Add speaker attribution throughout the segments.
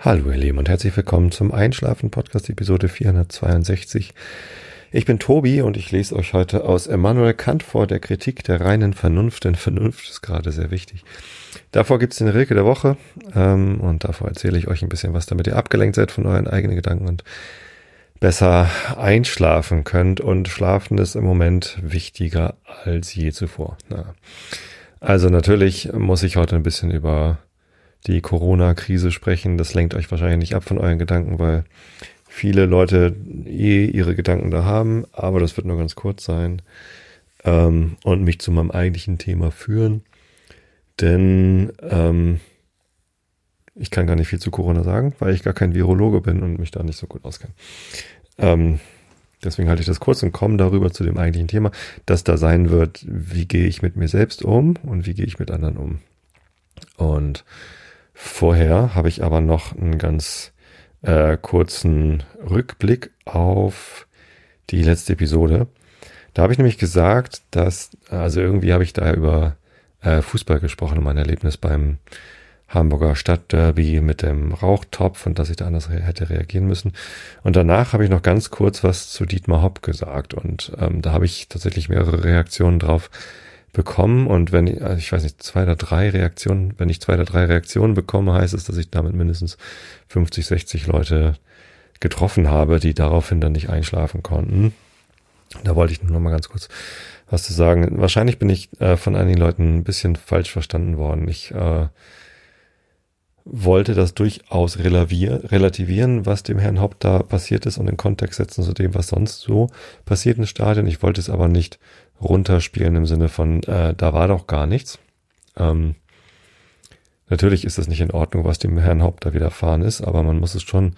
Speaker 1: Hallo ihr Lieben und herzlich willkommen zum Einschlafen Podcast Episode 462. Ich bin Tobi und ich lese euch heute aus Immanuel Kant vor der Kritik der reinen Vernunft, denn Vernunft ist gerade sehr wichtig. Davor gibt's den Rilke der Woche ähm, und davor erzähle ich euch ein bisschen was, damit ihr abgelenkt seid von euren eigenen Gedanken und besser einschlafen könnt und Schlafen ist im Moment wichtiger als je zuvor. Na. Also natürlich muss ich heute ein bisschen über die Corona-Krise sprechen. Das lenkt euch wahrscheinlich nicht ab von euren Gedanken, weil viele Leute eh ihre Gedanken da haben, aber das wird nur ganz kurz sein ähm, und mich zu meinem eigentlichen Thema führen. Denn ähm, ich kann gar nicht viel zu Corona sagen, weil ich gar kein Virologe bin und mich da nicht so gut auskenne. Ähm, deswegen halte ich das kurz und komme darüber zu dem eigentlichen Thema, das da sein wird, wie gehe ich mit mir selbst um und wie gehe ich mit anderen um. Und Vorher habe ich aber noch einen ganz äh, kurzen Rückblick auf die letzte Episode. Da habe ich nämlich gesagt, dass, also irgendwie habe ich da über äh, Fußball gesprochen, mein Erlebnis beim Hamburger Stadtderby mit dem Rauchtopf und dass ich da anders re hätte reagieren müssen. Und danach habe ich noch ganz kurz was zu Dietmar Hopp gesagt und ähm, da habe ich tatsächlich mehrere Reaktionen drauf bekommen und wenn ich, also ich weiß nicht, zwei oder drei Reaktionen, wenn ich zwei oder drei Reaktionen bekomme, heißt es, dass ich damit mindestens 50, 60 Leute getroffen habe, die daraufhin dann nicht einschlafen konnten. Da wollte ich nur noch mal ganz kurz was zu sagen. Wahrscheinlich bin ich äh, von einigen Leuten ein bisschen falsch verstanden worden. Ich äh, wollte das durchaus relativieren, was dem Herrn Haupt da passiert ist und in Kontext setzen zu dem, was sonst so passiert im Stadion. Ich wollte es aber nicht runterspielen im Sinne von, äh, da war doch gar nichts. Ähm, natürlich ist es nicht in Ordnung, was dem Herrn Haupt da widerfahren ist, aber man muss es schon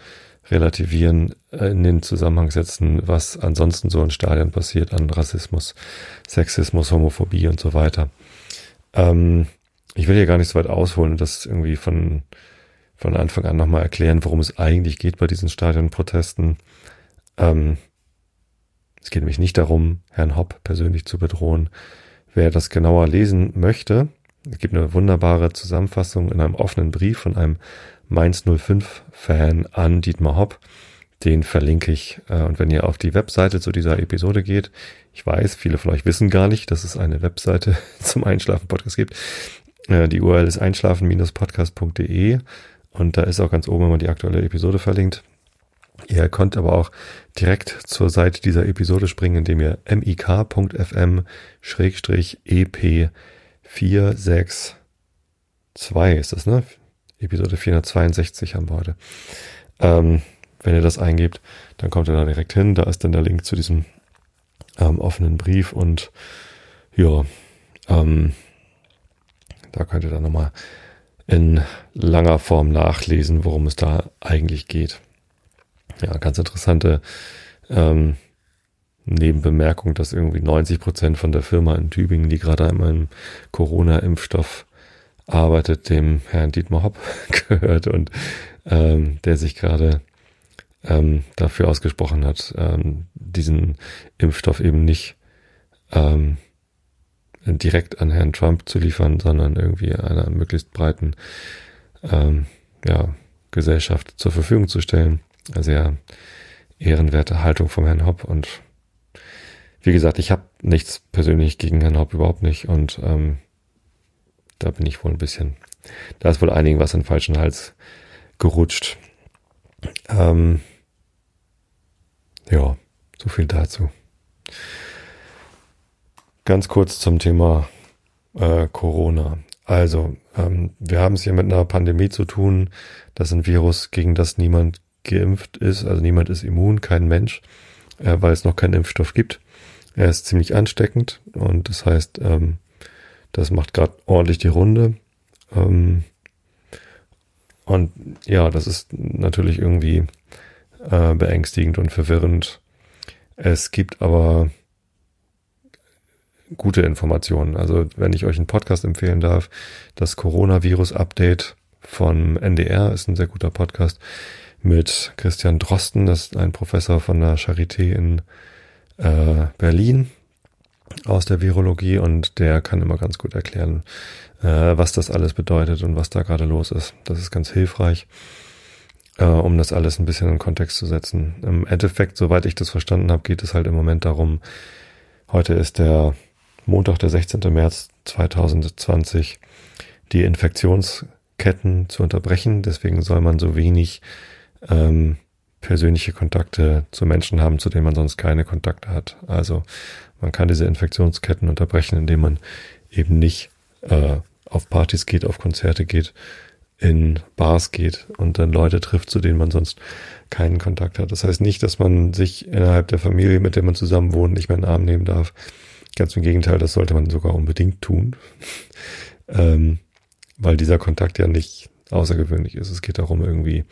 Speaker 1: relativieren, äh, in den Zusammenhang setzen, was ansonsten so in Stadien passiert an Rassismus, Sexismus, Homophobie und so weiter. Ähm, ich will hier gar nicht so weit ausholen und das irgendwie von, von Anfang an nochmal erklären, worum es eigentlich geht bei diesen Stadionprotesten. Ähm, es geht nämlich nicht darum, Herrn Hopp persönlich zu bedrohen. Wer das genauer lesen möchte, es gibt eine wunderbare Zusammenfassung in einem offenen Brief von einem Mainz 05 Fan an Dietmar Hopp. Den verlinke ich. Äh, und wenn ihr auf die Webseite zu dieser Episode geht, ich weiß, viele von euch wissen gar nicht, dass es eine Webseite zum Einschlafen-Podcast gibt. Äh, die URL ist einschlafen-podcast.de und da ist auch ganz oben immer die aktuelle Episode verlinkt. Ihr könnt aber auch direkt zur Seite dieser Episode springen, indem ihr mik.fm-ep462 ist das, ne? Episode 462 haben wir heute. Ähm, wenn ihr das eingebt, dann kommt ihr da direkt hin. Da ist dann der Link zu diesem ähm, offenen Brief und ja, ähm, da könnt ihr dann nochmal in langer Form nachlesen, worum es da eigentlich geht. Ja, ganz interessante ähm, Nebenbemerkung, dass irgendwie 90 Prozent von der Firma in Tübingen, die gerade an einem Corona-Impfstoff arbeitet, dem Herrn Dietmar Hopp gehört und ähm, der sich gerade ähm, dafür ausgesprochen hat, ähm, diesen Impfstoff eben nicht ähm, direkt an Herrn Trump zu liefern, sondern irgendwie einer möglichst breiten ähm, ja, Gesellschaft zur Verfügung zu stellen. Sehr ehrenwerte Haltung vom Herrn Hopp und wie gesagt, ich habe nichts persönlich gegen Herrn Hopp überhaupt nicht und ähm, da bin ich wohl ein bisschen, da ist wohl einigen was in den falschen Hals gerutscht. Ähm, ja, so viel dazu. Ganz kurz zum Thema äh, Corona. Also, ähm, wir haben es hier mit einer Pandemie zu tun. Das ist ein Virus, gegen das niemand geimpft ist. Also niemand ist immun, kein Mensch, äh, weil es noch keinen Impfstoff gibt. Er ist ziemlich ansteckend und das heißt, ähm, das macht gerade ordentlich die Runde. Ähm, und ja, das ist natürlich irgendwie äh, beängstigend und verwirrend. Es gibt aber gute Informationen. Also wenn ich euch einen Podcast empfehlen darf, das Coronavirus-Update vom NDR ist ein sehr guter Podcast mit Christian Drosten, das ist ein Professor von der Charité in äh, Berlin aus der Virologie und der kann immer ganz gut erklären, äh, was das alles bedeutet und was da gerade los ist. Das ist ganz hilfreich. äh, um das alles ein bisschen in Kontext zu setzen. Im Endeffekt, soweit ich das verstanden habe, geht es halt im Moment darum, heute ist der Montag, der 16. März 2020, die Infektionsketten zu unterbrechen. Deswegen soll man so wenig ähm, persönliche Kontakte zu Menschen haben, zu denen man sonst keine Kontakte hat. Also man kann diese Infektionsketten unterbrechen, indem man eben nicht äh, auf Partys geht, auf Konzerte geht, in Bars geht und dann Leute trifft, zu denen man sonst keinen Kontakt hat. Das heißt nicht, dass man sich innerhalb der Familie, mit der man zusammen wohnt, nicht mehr in den Arm nehmen darf. Ganz im Gegenteil, das sollte man sogar unbedingt tun, ähm, weil dieser Kontakt ja nicht außergewöhnlich ist. Es geht darum, irgendwie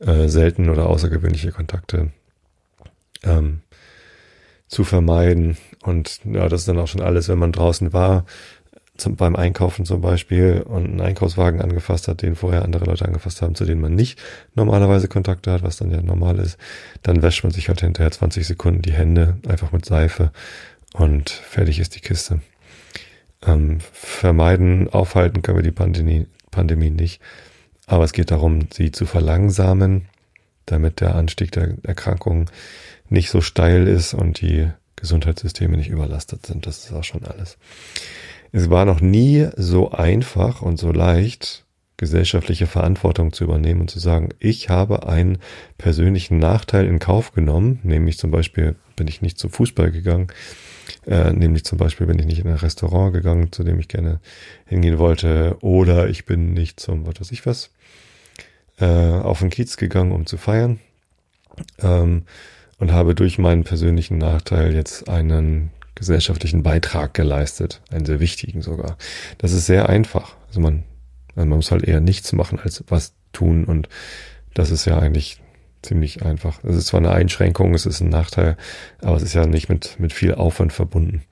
Speaker 1: äh, selten oder außergewöhnliche Kontakte ähm, zu vermeiden. Und ja, das ist dann auch schon alles, wenn man draußen war, zum, beim Einkaufen zum Beispiel und einen Einkaufswagen angefasst hat, den vorher andere Leute angefasst haben, zu denen man nicht normalerweise Kontakte hat, was dann ja normal ist, dann wäscht man sich halt hinterher 20 Sekunden die Hände einfach mit Seife und fertig ist die Kiste. Ähm, vermeiden, aufhalten können wir die Pandemie, Pandemie nicht. Aber es geht darum, sie zu verlangsamen, damit der Anstieg der Erkrankungen nicht so steil ist und die Gesundheitssysteme nicht überlastet sind. Das ist auch schon alles. Es war noch nie so einfach und so leicht, gesellschaftliche Verantwortung zu übernehmen und zu sagen, ich habe einen persönlichen Nachteil in Kauf genommen, nämlich zum Beispiel bin ich nicht zum Fußball gegangen, äh, nämlich zum Beispiel bin ich nicht in ein Restaurant gegangen, zu dem ich gerne hingehen wollte, oder ich bin nicht zum, was weiß ich was, äh, auf den Kiez gegangen, um zu feiern, ähm, und habe durch meinen persönlichen Nachteil jetzt einen gesellschaftlichen Beitrag geleistet, einen sehr wichtigen sogar. Das ist sehr einfach. Also man, also man muss halt eher nichts machen als was tun und das ist ja eigentlich ziemlich einfach. Es ist zwar eine Einschränkung, es ist ein Nachteil, aber es ist ja nicht mit, mit viel Aufwand verbunden.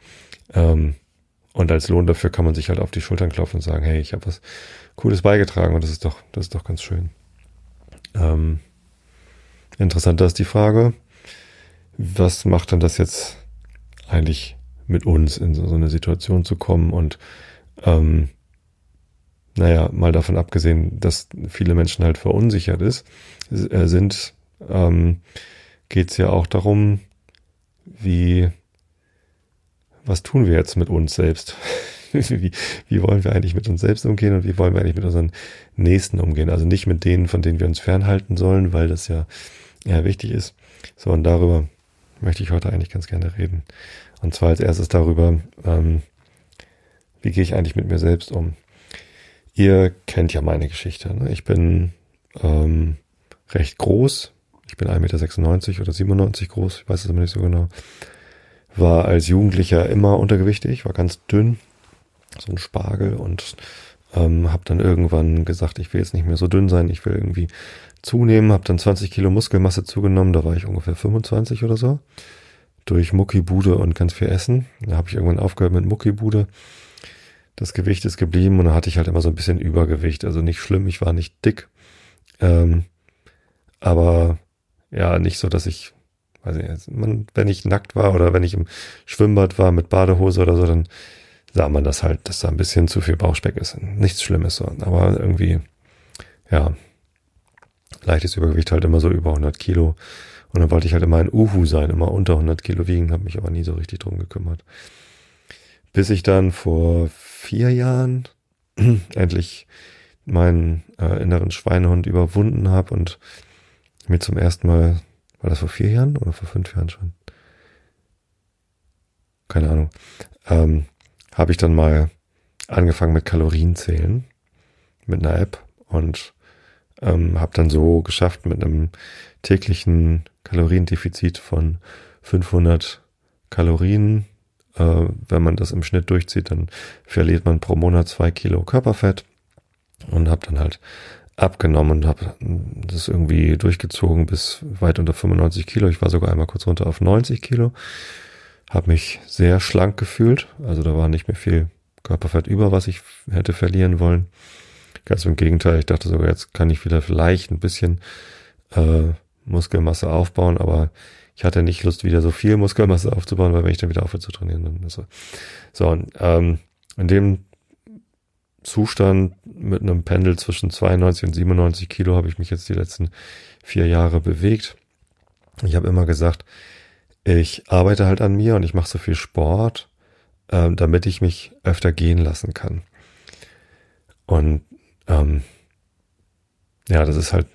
Speaker 1: Ähm, und als Lohn dafür kann man sich halt auf die Schultern klopfen und sagen, hey, ich habe was Cooles beigetragen und das ist doch, das ist doch ganz schön. Ähm, interessanter ist die Frage, was macht denn das jetzt eigentlich mit uns in so, so eine Situation zu kommen und ähm, naja, mal davon abgesehen, dass viele Menschen halt verunsichert ist, äh, sind, ähm, geht es ja auch darum, wie, was tun wir jetzt mit uns selbst? wie, wie wollen wir eigentlich mit uns selbst umgehen und wie wollen wir eigentlich mit unseren Nächsten umgehen? Also nicht mit denen, von denen wir uns fernhalten sollen, weil das ja, ja wichtig ist, sondern darüber möchte ich heute eigentlich ganz gerne reden. Und zwar als erstes darüber, ähm, wie gehe ich eigentlich mit mir selbst um? Ihr kennt ja meine Geschichte. Ne? Ich bin ähm, recht groß. Ich bin 1,96 Meter oder 97 groß, ich weiß es aber nicht so genau. War als Jugendlicher immer untergewichtig, war ganz dünn, so ein Spargel und ähm, habe dann irgendwann gesagt, ich will jetzt nicht mehr so dünn sein, ich will irgendwie zunehmen, habe dann 20 Kilo Muskelmasse zugenommen, da war ich ungefähr 25 oder so, durch Muckibude und ganz viel Essen. Da habe ich irgendwann aufgehört mit Muckibude. Das Gewicht ist geblieben und da hatte ich halt immer so ein bisschen Übergewicht. Also nicht schlimm, ich war nicht dick. Ähm, aber ja, nicht so, dass ich, weiß ich, man, wenn ich nackt war oder wenn ich im Schwimmbad war mit Badehose oder so, dann sah man das halt, dass da ein bisschen zu viel Bauchspeck ist. Nichts Schlimmes so. Aber irgendwie, ja, leichtes Übergewicht halt immer so über 100 Kilo. Und dann wollte ich halt immer ein Uhu sein, immer unter 100 Kilo wiegen, habe mich aber nie so richtig drum gekümmert. Bis ich dann vor vier Jahren endlich meinen äh, inneren Schweinehund überwunden habe und mir zum ersten Mal, war das vor vier Jahren oder vor fünf Jahren schon? Keine Ahnung. Ähm, habe ich dann mal angefangen mit Kalorienzählen mit einer App und ähm, habe dann so geschafft mit einem täglichen Kaloriendefizit von 500 Kalorien. Äh, wenn man das im Schnitt durchzieht, dann verliert man pro Monat zwei Kilo Körperfett und habe dann halt abgenommen und habe das irgendwie durchgezogen bis weit unter 95 Kilo. Ich war sogar einmal kurz runter auf 90 Kilo. Habe mich sehr schlank gefühlt. Also da war nicht mehr viel Körperfett über, was ich hätte verlieren wollen. Ganz im Gegenteil, ich dachte sogar, jetzt kann ich wieder vielleicht ein bisschen äh, Muskelmasse aufbauen, aber ich hatte nicht Lust, wieder so viel Muskelmasse aufzubauen, weil wenn ich dann wieder aufhöre zu trainieren, dann ist so. So, und ähm, in dem Zustand mit einem Pendel zwischen 92 und 97 Kilo habe ich mich jetzt die letzten vier Jahre bewegt. Ich habe immer gesagt, ich arbeite halt an mir und ich mache so viel Sport, äh, damit ich mich öfter gehen lassen kann. Und ähm, ja, das ist halt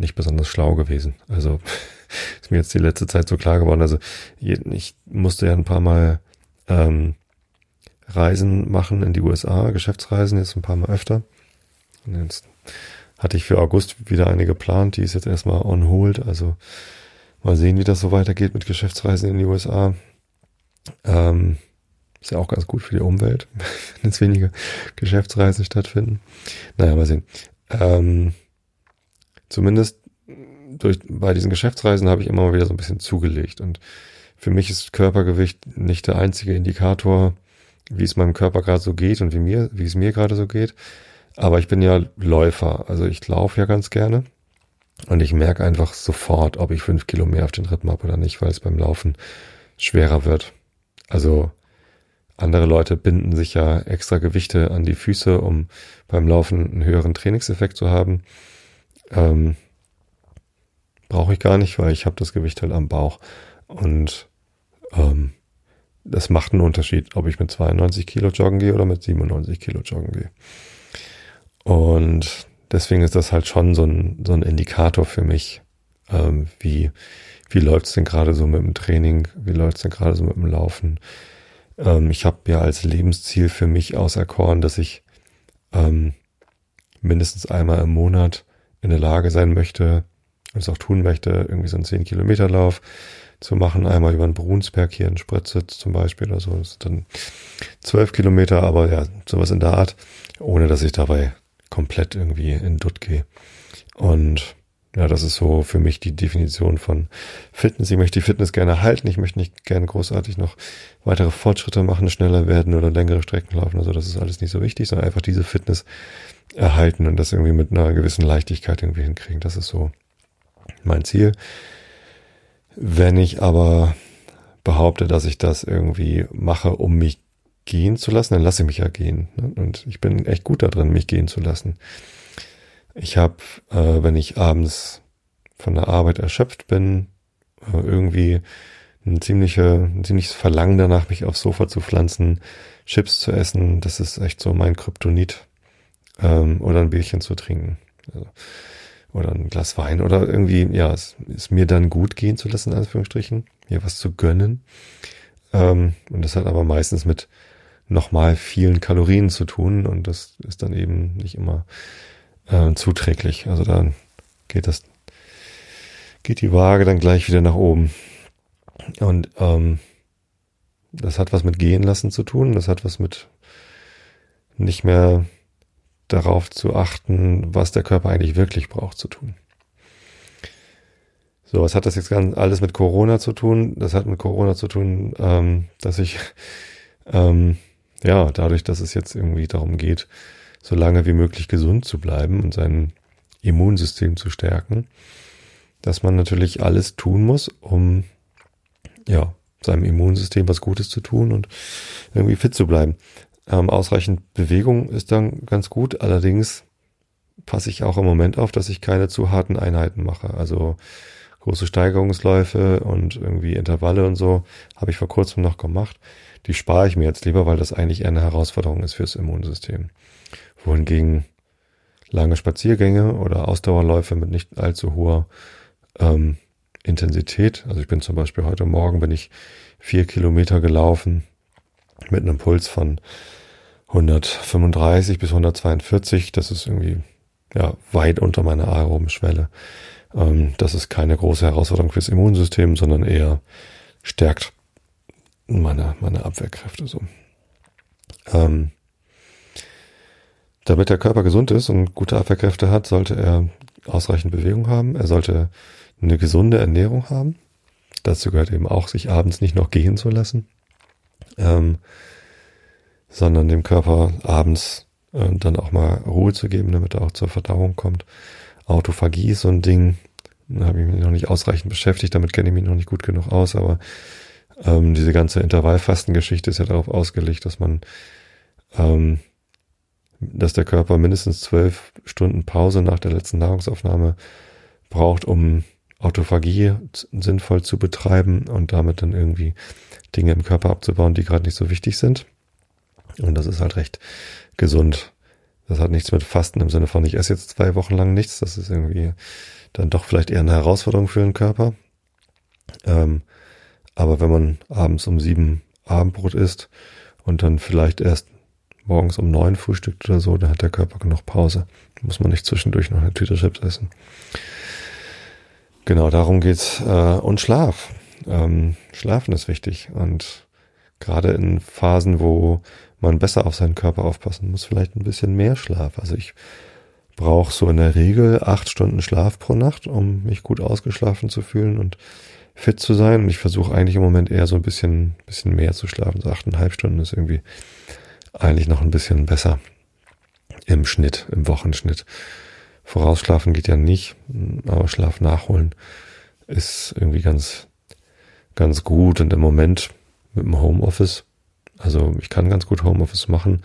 Speaker 1: nicht besonders schlau gewesen. Also ist mir jetzt die letzte Zeit so klar geworden. Also ich musste ja ein paar Mal ähm, Reisen machen in die USA, Geschäftsreisen jetzt ein paar Mal öfter. Und jetzt hatte ich für August wieder eine geplant, die ist jetzt erstmal on hold. Also mal sehen, wie das so weitergeht mit Geschäftsreisen in die USA. Ähm, ist ja auch ganz gut für die Umwelt, wenn jetzt weniger Geschäftsreisen stattfinden. Naja, mal sehen. Ähm, zumindest durch, bei diesen Geschäftsreisen habe ich immer mal wieder so ein bisschen zugelegt. Und für mich ist Körpergewicht nicht der einzige Indikator, wie es meinem Körper gerade so geht und wie mir, wie es mir gerade so geht. Aber ich bin ja Läufer, also ich laufe ja ganz gerne. Und ich merke einfach sofort, ob ich fünf Kilo mehr auf den Rippen habe oder nicht, weil es beim Laufen schwerer wird. Also andere Leute binden sich ja extra Gewichte an die Füße, um beim Laufen einen höheren Trainingseffekt zu haben. Ähm, Brauche ich gar nicht, weil ich habe das Gewicht halt am Bauch. Und ähm, das macht einen Unterschied, ob ich mit 92 Kilo joggen gehe oder mit 97 Kilo joggen gehe. Und deswegen ist das halt schon so ein, so ein Indikator für mich, ähm, wie, wie läuft's denn gerade so mit dem Training, wie läuft's denn gerade so mit dem Laufen. Ähm, ich habe ja als Lebensziel für mich auserkoren, dass ich ähm, mindestens einmal im Monat in der Lage sein möchte, und es auch tun möchte, irgendwie so einen 10 Kilometer Lauf zu machen, einmal über den Brunsberg hier in Spritzitz zum Beispiel oder so. Das sind dann 12 Kilometer, aber ja, sowas in der Art, ohne dass ich dabei komplett irgendwie in Dutt gehe. Und ja, das ist so für mich die Definition von Fitness. Ich möchte die Fitness gerne halten. Ich möchte nicht gerne großartig noch weitere Fortschritte machen, schneller werden oder längere Strecken laufen. Also das ist alles nicht so wichtig, sondern einfach diese Fitness erhalten und das irgendwie mit einer gewissen Leichtigkeit irgendwie hinkriegen. Das ist so mein Ziel. Wenn ich aber behaupte, dass ich das irgendwie mache, um mich gehen zu lassen, dann lasse ich mich ja gehen. Ne? Und ich bin echt gut da drin, mich gehen zu lassen. Ich habe, äh, wenn ich abends von der Arbeit erschöpft bin, äh, irgendwie ein, ziemliche, ein ziemliches Verlangen danach, mich aufs Sofa zu pflanzen, Chips zu essen. Das ist echt so mein Kryptonit. Ähm, oder ein Bierchen zu trinken. Also, oder ein Glas Wein oder irgendwie, ja, es ist mir dann gut gehen zu lassen, in Anführungsstrichen, mir was zu gönnen. Ähm, und das hat aber meistens mit nochmal vielen Kalorien zu tun und das ist dann eben nicht immer äh, zuträglich. Also dann geht das, geht die Waage dann gleich wieder nach oben. Und ähm, das hat was mit gehen lassen zu tun, das hat was mit nicht mehr darauf zu achten, was der Körper eigentlich wirklich braucht zu tun. So, was hat das jetzt ganz alles mit Corona zu tun? Das hat mit Corona zu tun, ähm, dass ich ähm, ja dadurch, dass es jetzt irgendwie darum geht, so lange wie möglich gesund zu bleiben und sein Immunsystem zu stärken, dass man natürlich alles tun muss, um ja seinem Immunsystem was Gutes zu tun und irgendwie fit zu bleiben. Ähm, ausreichend Bewegung ist dann ganz gut. Allerdings passe ich auch im Moment auf, dass ich keine zu harten Einheiten mache. Also große Steigerungsläufe und irgendwie Intervalle und so habe ich vor kurzem noch gemacht. Die spare ich mir jetzt lieber, weil das eigentlich eher eine Herausforderung ist fürs Immunsystem. Wohingegen lange Spaziergänge oder Ausdauerläufe mit nicht allzu hoher ähm, Intensität. Also ich bin zum Beispiel heute Morgen bin ich vier Kilometer gelaufen mit einem Puls von 135 bis 142. Das ist irgendwie ja weit unter meiner aeroben Schwelle. Ähm, das ist keine große Herausforderung fürs Immunsystem, sondern eher stärkt meine, meine Abwehrkräfte so. Ähm, damit der Körper gesund ist und gute Abwehrkräfte hat, sollte er ausreichend Bewegung haben. Er sollte eine gesunde Ernährung haben. Dazu gehört eben auch, sich abends nicht noch gehen zu lassen ähm, sondern dem Körper abends äh, dann auch mal Ruhe zu geben, damit er auch zur Verdauung kommt. Autophagie ist so ein Ding, da habe ich mich noch nicht ausreichend beschäftigt, damit kenne ich mich noch nicht gut genug aus, aber ähm, diese ganze Intervallfastengeschichte ist ja darauf ausgelegt, dass man ähm, dass der Körper mindestens zwölf Stunden Pause nach der letzten Nahrungsaufnahme braucht, um Autophagie sinnvoll zu betreiben und damit dann irgendwie Dinge im Körper abzubauen, die gerade nicht so wichtig sind. Und das ist halt recht gesund. Das hat nichts mit Fasten im Sinne von, ich esse jetzt zwei Wochen lang nichts. Das ist irgendwie dann doch vielleicht eher eine Herausforderung für den Körper. Ähm, aber wenn man abends um sieben Abendbrot isst und dann vielleicht erst morgens um neun frühstückt oder so, dann hat der Körper genug Pause. Muss man nicht zwischendurch noch eine Tüte Chips essen. Genau, darum geht's. Äh, und Schlaf. Ähm, Schlafen ist wichtig. Und gerade in Phasen, wo man besser auf seinen Körper aufpassen muss, vielleicht ein bisschen mehr Schlaf. Also ich brauche so in der Regel acht Stunden Schlaf pro Nacht, um mich gut ausgeschlafen zu fühlen und fit zu sein. Und ich versuche eigentlich im Moment eher so ein bisschen, bisschen mehr zu schlafen. So achteinhalb Stunden ist irgendwie eigentlich noch ein bisschen besser im Schnitt, im Wochenschnitt. Vorausschlafen geht ja nicht, aber Schlaf nachholen ist irgendwie ganz, ganz gut. Und im Moment mit dem Homeoffice, also ich kann ganz gut Homeoffice machen,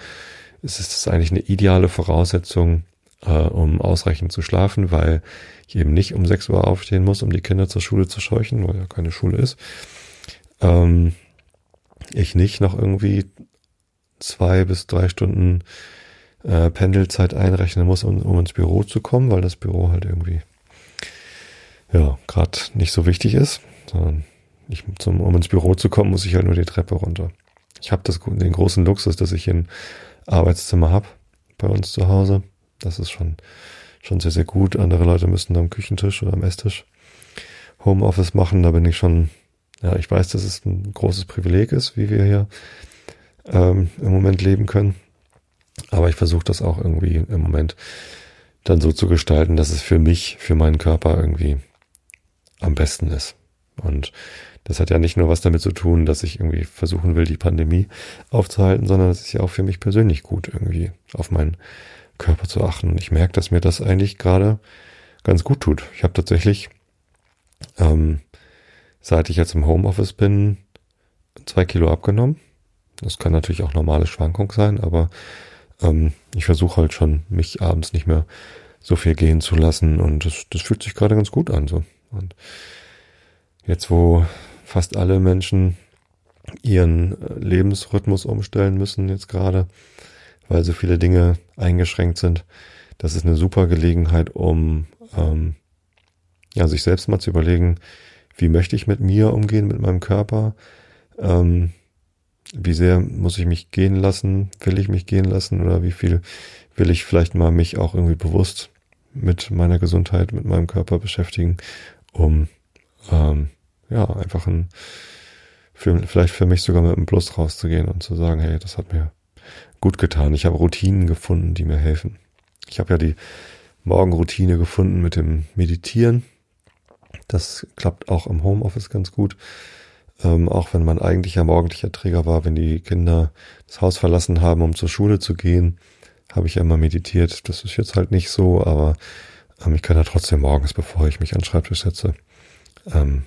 Speaker 1: ist es eigentlich eine ideale Voraussetzung, äh, um ausreichend zu schlafen, weil ich eben nicht um 6 Uhr aufstehen muss, um die Kinder zur Schule zu scheuchen, weil ja keine Schule ist. Ähm, ich nicht noch irgendwie zwei bis drei Stunden äh, Pendelzeit einrechnen muss, um, um ins Büro zu kommen, weil das Büro halt irgendwie ja gerade nicht so wichtig ist, sondern ich, zum, um ins Büro zu kommen, muss ich halt nur die Treppe runter. Ich habe den großen Luxus, dass ich ein Arbeitszimmer habe bei uns zu Hause. Das ist schon, schon sehr, sehr gut. Andere Leute müssen am Küchentisch oder am Esstisch Homeoffice machen. Da bin ich schon, ja, ich weiß, dass es ein großes Privileg ist, wie wir hier ähm, im Moment leben können. Aber ich versuche das auch irgendwie im Moment dann so zu gestalten, dass es für mich, für meinen Körper irgendwie am besten ist. Und das hat ja nicht nur was damit zu tun, dass ich irgendwie versuchen will, die Pandemie aufzuhalten, sondern es ist ja auch für mich persönlich gut, irgendwie auf meinen Körper zu achten. Ich merke, dass mir das eigentlich gerade ganz gut tut. Ich habe tatsächlich, ähm, seit ich jetzt im Homeoffice bin, zwei Kilo abgenommen. Das kann natürlich auch normale Schwankung sein, aber ähm, ich versuche halt schon, mich abends nicht mehr so viel gehen zu lassen und das, das fühlt sich gerade ganz gut an. So. Und jetzt, wo fast alle Menschen ihren äh, Lebensrhythmus umstellen müssen jetzt gerade, weil so viele Dinge eingeschränkt sind. Das ist eine super Gelegenheit, um ähm, ja, sich selbst mal zu überlegen, wie möchte ich mit mir umgehen, mit meinem Körper? Ähm, wie sehr muss ich mich gehen lassen? Will ich mich gehen lassen? Oder wie viel will ich vielleicht mal mich auch irgendwie bewusst mit meiner Gesundheit, mit meinem Körper beschäftigen, um ähm, ja, einfach ein, für, vielleicht für mich sogar mit einem Plus rauszugehen und zu sagen, hey, das hat mir gut getan. Ich habe Routinen gefunden, die mir helfen. Ich habe ja die Morgenroutine gefunden mit dem Meditieren. Das klappt auch im Homeoffice ganz gut. Ähm, auch wenn mein eigentlicher morgendlicher Träger war, wenn die Kinder das Haus verlassen haben, um zur Schule zu gehen, habe ich ja immer meditiert. Das ist jetzt halt nicht so, aber ähm, ich kann ja trotzdem morgens, bevor ich mich an den Schreibtisch setze, ähm,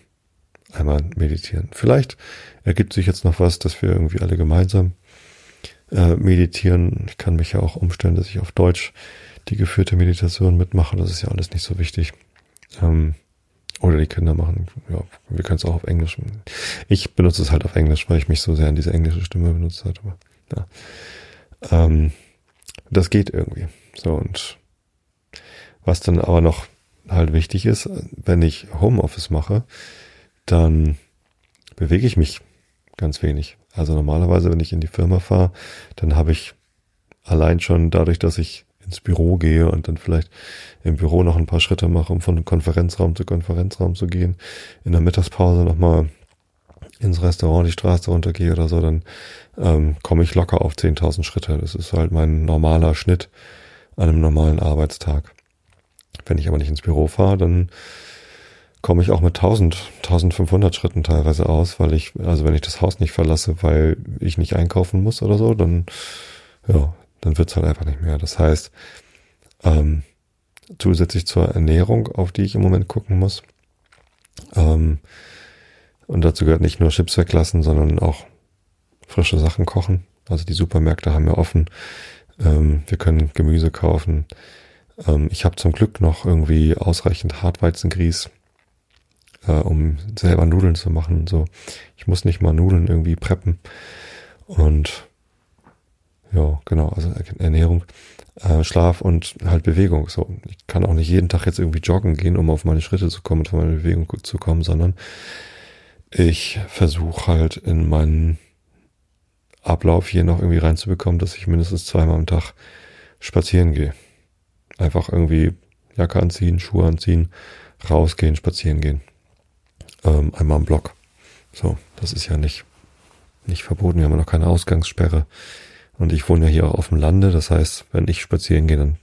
Speaker 1: einmal meditieren. Vielleicht ergibt sich jetzt noch was, dass wir irgendwie alle gemeinsam äh, meditieren. Ich kann mich ja auch umstellen, dass ich auf Deutsch die geführte Meditation mitmache. Das ist ja alles nicht so wichtig. Ähm, oder die Kinder machen, ja, wir können es auch auf Englisch. Ich benutze es halt auf Englisch, weil ich mich so sehr an diese englische Stimme benutzt habe. Aber, ja. Ähm, das geht irgendwie. So und was dann aber noch halt wichtig ist, wenn ich Homeoffice mache, dann bewege ich mich ganz wenig. Also normalerweise, wenn ich in die Firma fahre, dann habe ich allein schon dadurch, dass ich ins Büro gehe und dann vielleicht im Büro noch ein paar Schritte mache, um von Konferenzraum zu Konferenzraum zu gehen, in der Mittagspause nochmal ins Restaurant die Straße runtergehe oder so, dann ähm, komme ich locker auf 10.000 Schritte. Das ist halt mein normaler Schnitt an einem normalen Arbeitstag. Wenn ich aber nicht ins Büro fahre, dann komme ich auch mit 1000, 1500 Schritten teilweise aus, weil ich, also wenn ich das Haus nicht verlasse, weil ich nicht einkaufen muss oder so, dann, ja, dann wird's halt einfach nicht mehr. Das heißt, ähm, zusätzlich zur Ernährung, auf die ich im Moment gucken muss, ähm, und dazu gehört nicht nur Chips weglassen, sondern auch frische Sachen kochen. Also die Supermärkte haben ja offen. Ähm, wir können Gemüse kaufen. Ähm, ich habe zum Glück noch irgendwie ausreichend Hartweizengrieß, äh, um selber Nudeln zu machen so. Ich muss nicht mal Nudeln irgendwie preppen. Und ja, genau, also Ernährung, äh, Schlaf und halt Bewegung. So, ich kann auch nicht jeden Tag jetzt irgendwie joggen gehen, um auf meine Schritte zu kommen und von meiner Bewegung zu kommen, sondern ich versuche halt in meinen Ablauf hier noch irgendwie reinzubekommen, dass ich mindestens zweimal am Tag spazieren gehe. Einfach irgendwie Jacke anziehen, Schuhe anziehen, rausgehen, spazieren gehen. Ähm, einmal am Block. So, das ist ja nicht, nicht verboten. Wir haben ja noch keine Ausgangssperre. Und ich wohne ja hier auch auf dem Lande. Das heißt, wenn ich spazieren gehe, dann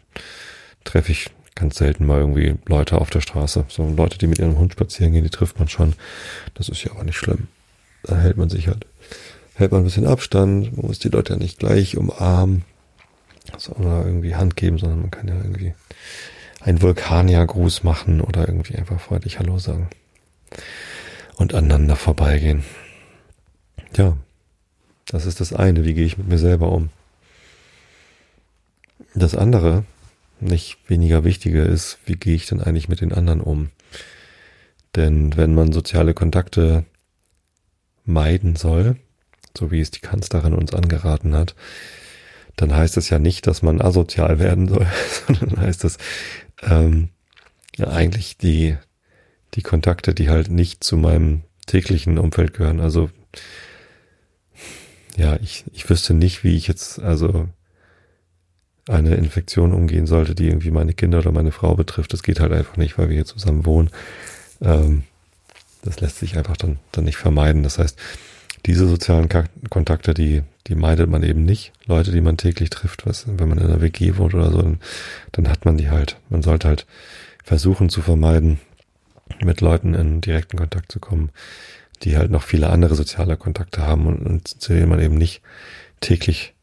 Speaker 1: treffe ich ganz selten mal irgendwie Leute auf der Straße. So Leute, die mit ihrem Hund spazieren gehen, die trifft man schon. Das ist ja aber nicht schlimm. Da hält man sich halt, hält man ein bisschen Abstand. Man muss die Leute ja nicht gleich umarmen oder irgendwie Hand geben, sondern man kann ja irgendwie einen Vulkaniergruß machen oder irgendwie einfach freundlich Hallo sagen und aneinander vorbeigehen. Ja, das ist das eine. Wie gehe ich mit mir selber um? Das andere, nicht weniger wichtige ist, wie gehe ich denn eigentlich mit den anderen um? Denn wenn man soziale Kontakte meiden soll, so wie es die Kanzlerin uns angeraten hat, dann heißt es ja nicht, dass man asozial werden soll, sondern heißt es ähm, ja, eigentlich die, die Kontakte, die halt nicht zu meinem täglichen Umfeld gehören. Also ja, ich, ich wüsste nicht, wie ich jetzt also eine Infektion umgehen sollte, die irgendwie meine Kinder oder meine Frau betrifft. Das geht halt einfach nicht, weil wir hier zusammen wohnen. Ähm, das lässt sich einfach dann, dann nicht vermeiden. Das heißt, diese sozialen Kontakte, die, die meidet man eben nicht. Leute, die man täglich trifft, was, wenn man in einer WG wohnt oder so, dann, dann hat man die halt. Man sollte halt versuchen zu vermeiden, mit Leuten in direkten Kontakt zu kommen, die halt noch viele andere soziale Kontakte haben und, und zu denen man eben nicht täglich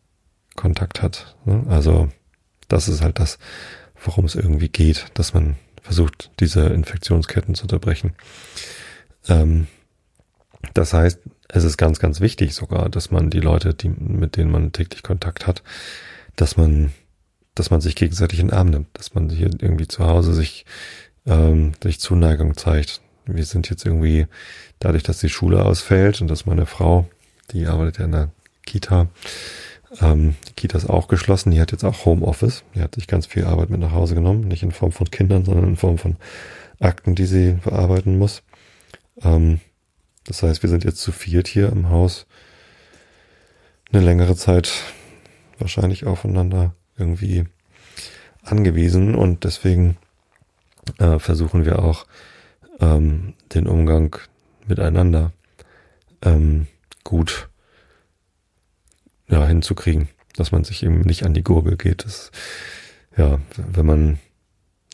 Speaker 1: Kontakt hat. Ne? Also das ist halt das, worum es irgendwie geht, dass man versucht, diese Infektionsketten zu unterbrechen. Ähm, das heißt, es ist ganz, ganz wichtig sogar, dass man die Leute, die, mit denen man täglich Kontakt hat, dass man, dass man sich gegenseitig in den Arm nimmt, dass man hier irgendwie zu Hause sich ähm, durch Zuneigung zeigt. Wir sind jetzt irgendwie dadurch, dass die Schule ausfällt und dass meine Frau, die arbeitet ja in der Kita, ähm, die Kita ist auch geschlossen, die hat jetzt auch Homeoffice. Die hat sich ganz viel Arbeit mit nach Hause genommen, nicht in Form von Kindern, sondern in Form von Akten, die sie bearbeiten muss. Ähm, das heißt, wir sind jetzt zu viert hier im Haus eine längere Zeit wahrscheinlich aufeinander irgendwie angewiesen und deswegen äh, versuchen wir auch ähm, den Umgang miteinander ähm, gut ja, hinzukriegen, dass man sich eben nicht an die Gurgel geht. Das, ja, wenn man,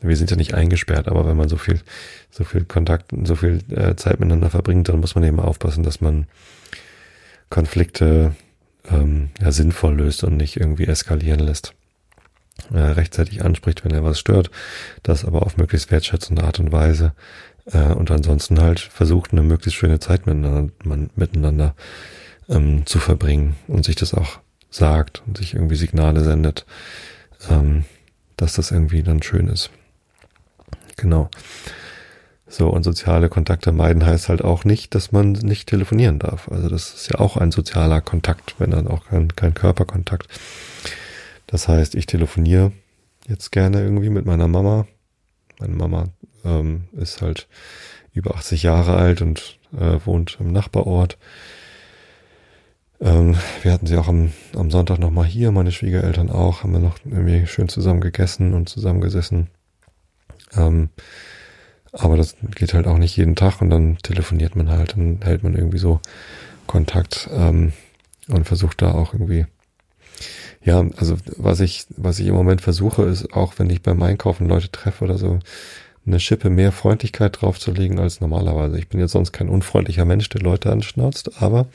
Speaker 1: wir sind ja nicht eingesperrt, aber wenn man so viel, so viel Kontakt so viel äh, Zeit miteinander verbringt, dann muss man eben aufpassen, dass man Konflikte ähm, ja, sinnvoll löst und nicht irgendwie eskalieren lässt. Äh, rechtzeitig anspricht, wenn er was stört, das aber auf möglichst wertschätzende Art und Weise äh, und ansonsten halt versucht, eine möglichst schöne Zeit miteinander, man, miteinander ähm, zu verbringen und sich das auch sagt und sich irgendwie Signale sendet, ähm, dass das irgendwie dann schön ist. Genau. So, und soziale Kontakte meiden heißt halt auch nicht, dass man nicht telefonieren darf. Also das ist ja auch ein sozialer Kontakt, wenn dann auch kein, kein Körperkontakt. Das heißt, ich telefoniere jetzt gerne irgendwie mit meiner Mama. Meine Mama ähm, ist halt über 80 Jahre alt und äh, wohnt im Nachbarort. Ähm, wir hatten sie auch am, am Sonntag nochmal hier, meine Schwiegereltern auch, haben wir noch irgendwie schön zusammen gegessen und zusammengesessen. Ähm, aber das geht halt auch nicht jeden Tag und dann telefoniert man halt, dann hält man irgendwie so Kontakt ähm, und versucht da auch irgendwie ja, also was ich, was ich im Moment versuche, ist auch, wenn ich beim Einkaufen Leute treffe oder so, eine Schippe mehr Freundlichkeit draufzulegen als normalerweise. Ich bin jetzt sonst kein unfreundlicher Mensch, der Leute anschnauzt, aber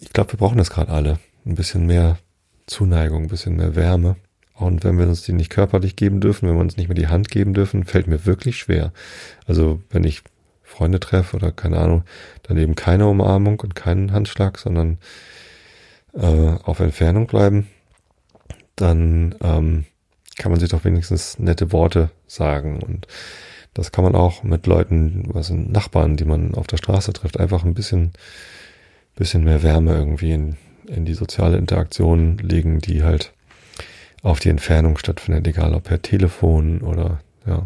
Speaker 1: ich glaube, wir brauchen das gerade alle. Ein bisschen mehr Zuneigung, ein bisschen mehr Wärme. Und wenn wir uns die nicht körperlich geben dürfen, wenn wir uns nicht mehr die Hand geben dürfen, fällt mir wirklich schwer. Also wenn ich Freunde treffe oder keine Ahnung, dann eben keine Umarmung und keinen Handschlag, sondern äh, auf Entfernung bleiben, dann ähm, kann man sich doch wenigstens nette Worte sagen. Und das kann man auch mit Leuten, was sind Nachbarn, die man auf der Straße trifft, einfach ein bisschen, bisschen mehr Wärme irgendwie in, in die soziale Interaktion legen, die halt auf die Entfernung stattfindet, egal ob per Telefon oder ja,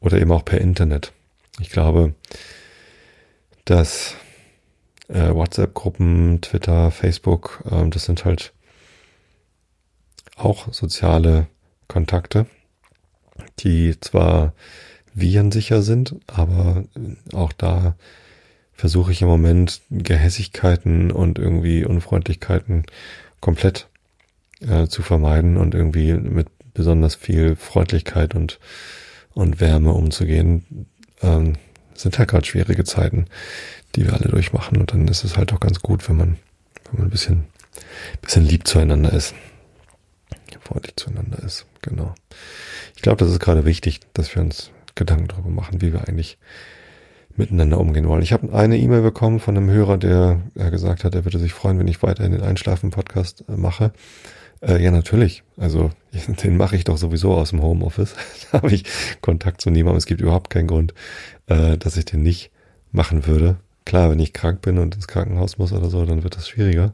Speaker 1: oder eben auch per Internet. Ich glaube, dass äh, WhatsApp-Gruppen, Twitter, Facebook, ähm, das sind halt auch soziale Kontakte, die zwar virensicher sind, aber auch da versuche ich im Moment Gehässigkeiten und irgendwie Unfreundlichkeiten komplett äh, zu vermeiden und irgendwie mit besonders viel Freundlichkeit und, und Wärme umzugehen. Ähm, sind halt gerade schwierige Zeiten, die wir alle durchmachen und dann ist es halt auch ganz gut, wenn man, wenn man ein bisschen, bisschen lieb zueinander ist freundlich zueinander ist. Genau. Ich glaube, das ist gerade wichtig, dass wir uns Gedanken darüber machen, wie wir eigentlich miteinander umgehen wollen. Ich habe eine E-Mail bekommen von einem Hörer, der gesagt hat, er würde sich freuen, wenn ich weiterhin den Einschlafen-Podcast äh, mache. Äh, ja, natürlich. Also den mache ich doch sowieso aus dem Homeoffice. da habe ich Kontakt zu niemandem. Es gibt überhaupt keinen Grund, äh, dass ich den nicht machen würde. Klar, wenn ich krank bin und ins Krankenhaus muss oder so, dann wird das schwieriger.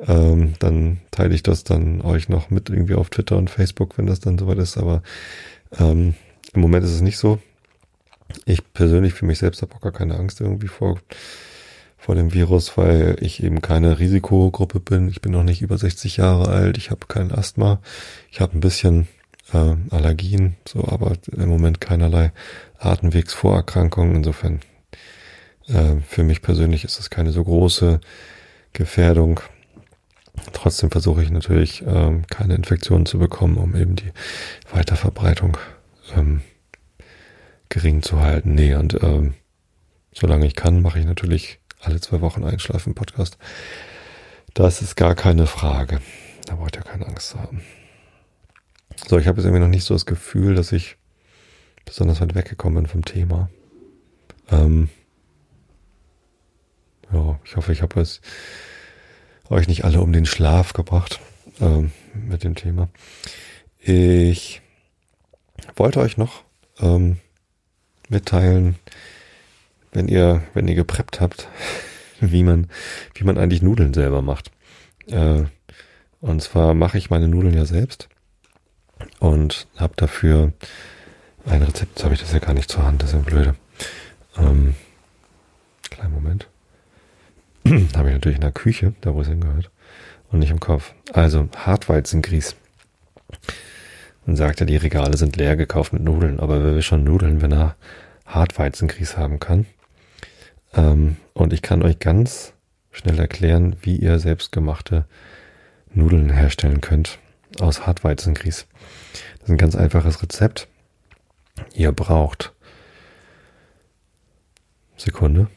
Speaker 1: Ähm, dann teile ich das dann euch noch mit irgendwie auf Twitter und Facebook, wenn das dann soweit ist. Aber ähm, im Moment ist es nicht so. Ich persönlich für mich selbst habe auch gar keine Angst irgendwie vor, vor dem Virus, weil ich eben keine Risikogruppe bin. Ich bin noch nicht über 60 Jahre alt. Ich habe kein Asthma. Ich habe ein bisschen äh, Allergien, so, aber im Moment keinerlei Atemwegsvorerkrankungen. Insofern äh, für mich persönlich ist es keine so große Gefährdung. Trotzdem versuche ich natürlich, ähm, keine Infektionen zu bekommen, um eben die Weiterverbreitung ähm, gering zu halten. Nee, und ähm, solange ich kann, mache ich natürlich alle zwei Wochen Einschlafen-Podcast. Das ist gar keine Frage. Da braucht ihr keine Angst zu haben. So, ich habe jetzt irgendwie noch nicht so das Gefühl, dass ich besonders weit weggekommen bin vom Thema. Ähm, ja, ich hoffe, ich habe es euch nicht alle um den Schlaf gebracht ähm, mit dem Thema. Ich wollte euch noch ähm, mitteilen, wenn ihr, wenn ihr gepreppt habt, wie man, wie man eigentlich Nudeln selber macht. Äh, und zwar mache ich meine Nudeln ja selbst und habe dafür ein Rezept. Jetzt habe ich das ja gar nicht zur Hand, das ist ja blöde. Ähm, kleinen Moment. Habe ich natürlich in der Küche, da wo es hingehört. Und nicht im Kopf. Also Hartweizengrieß. Man sagt ja, die Regale sind leer gekauft mit Nudeln, aber wer will schon Nudeln, wenn er Hartweizengrieß haben kann? Ähm, und ich kann euch ganz schnell erklären, wie ihr selbstgemachte Nudeln herstellen könnt aus Hartweizengrieß. Das ist ein ganz einfaches Rezept. Ihr braucht Sekunde.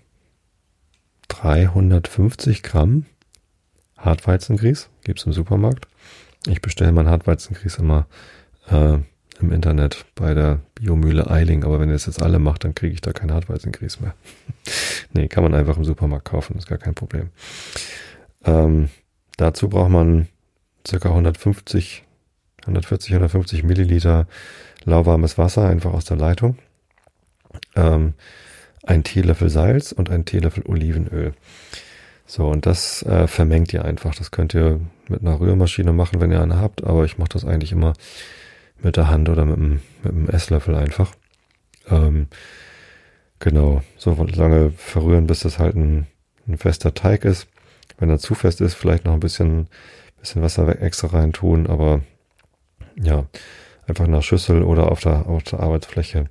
Speaker 1: 350 Gramm Hartweizengrieß, gibt's im Supermarkt. Ich bestelle mein Hartweizengrieß immer äh, im Internet bei der Biomühle Eiling, aber wenn ihr das jetzt alle macht, dann kriege ich da kein Hartweizengrieß mehr. Nee, kann man einfach im Supermarkt kaufen, ist gar kein Problem. Ähm, dazu braucht man circa 150, 140, 150 Milliliter lauwarmes Wasser, einfach aus der Leitung. Ähm, ein Teelöffel Salz und ein Teelöffel Olivenöl. So, und das äh, vermengt ihr einfach. Das könnt ihr mit einer Rührmaschine machen, wenn ihr eine habt, aber ich mache das eigentlich immer mit der Hand oder mit einem, mit einem Esslöffel einfach. Ähm, genau, so lange verrühren, bis das halt ein, ein fester Teig ist. Wenn er zu fest ist, vielleicht noch ein bisschen, bisschen Wasser extra rein tun, aber ja, einfach in der Schüssel oder auf der, auf der Arbeitsfläche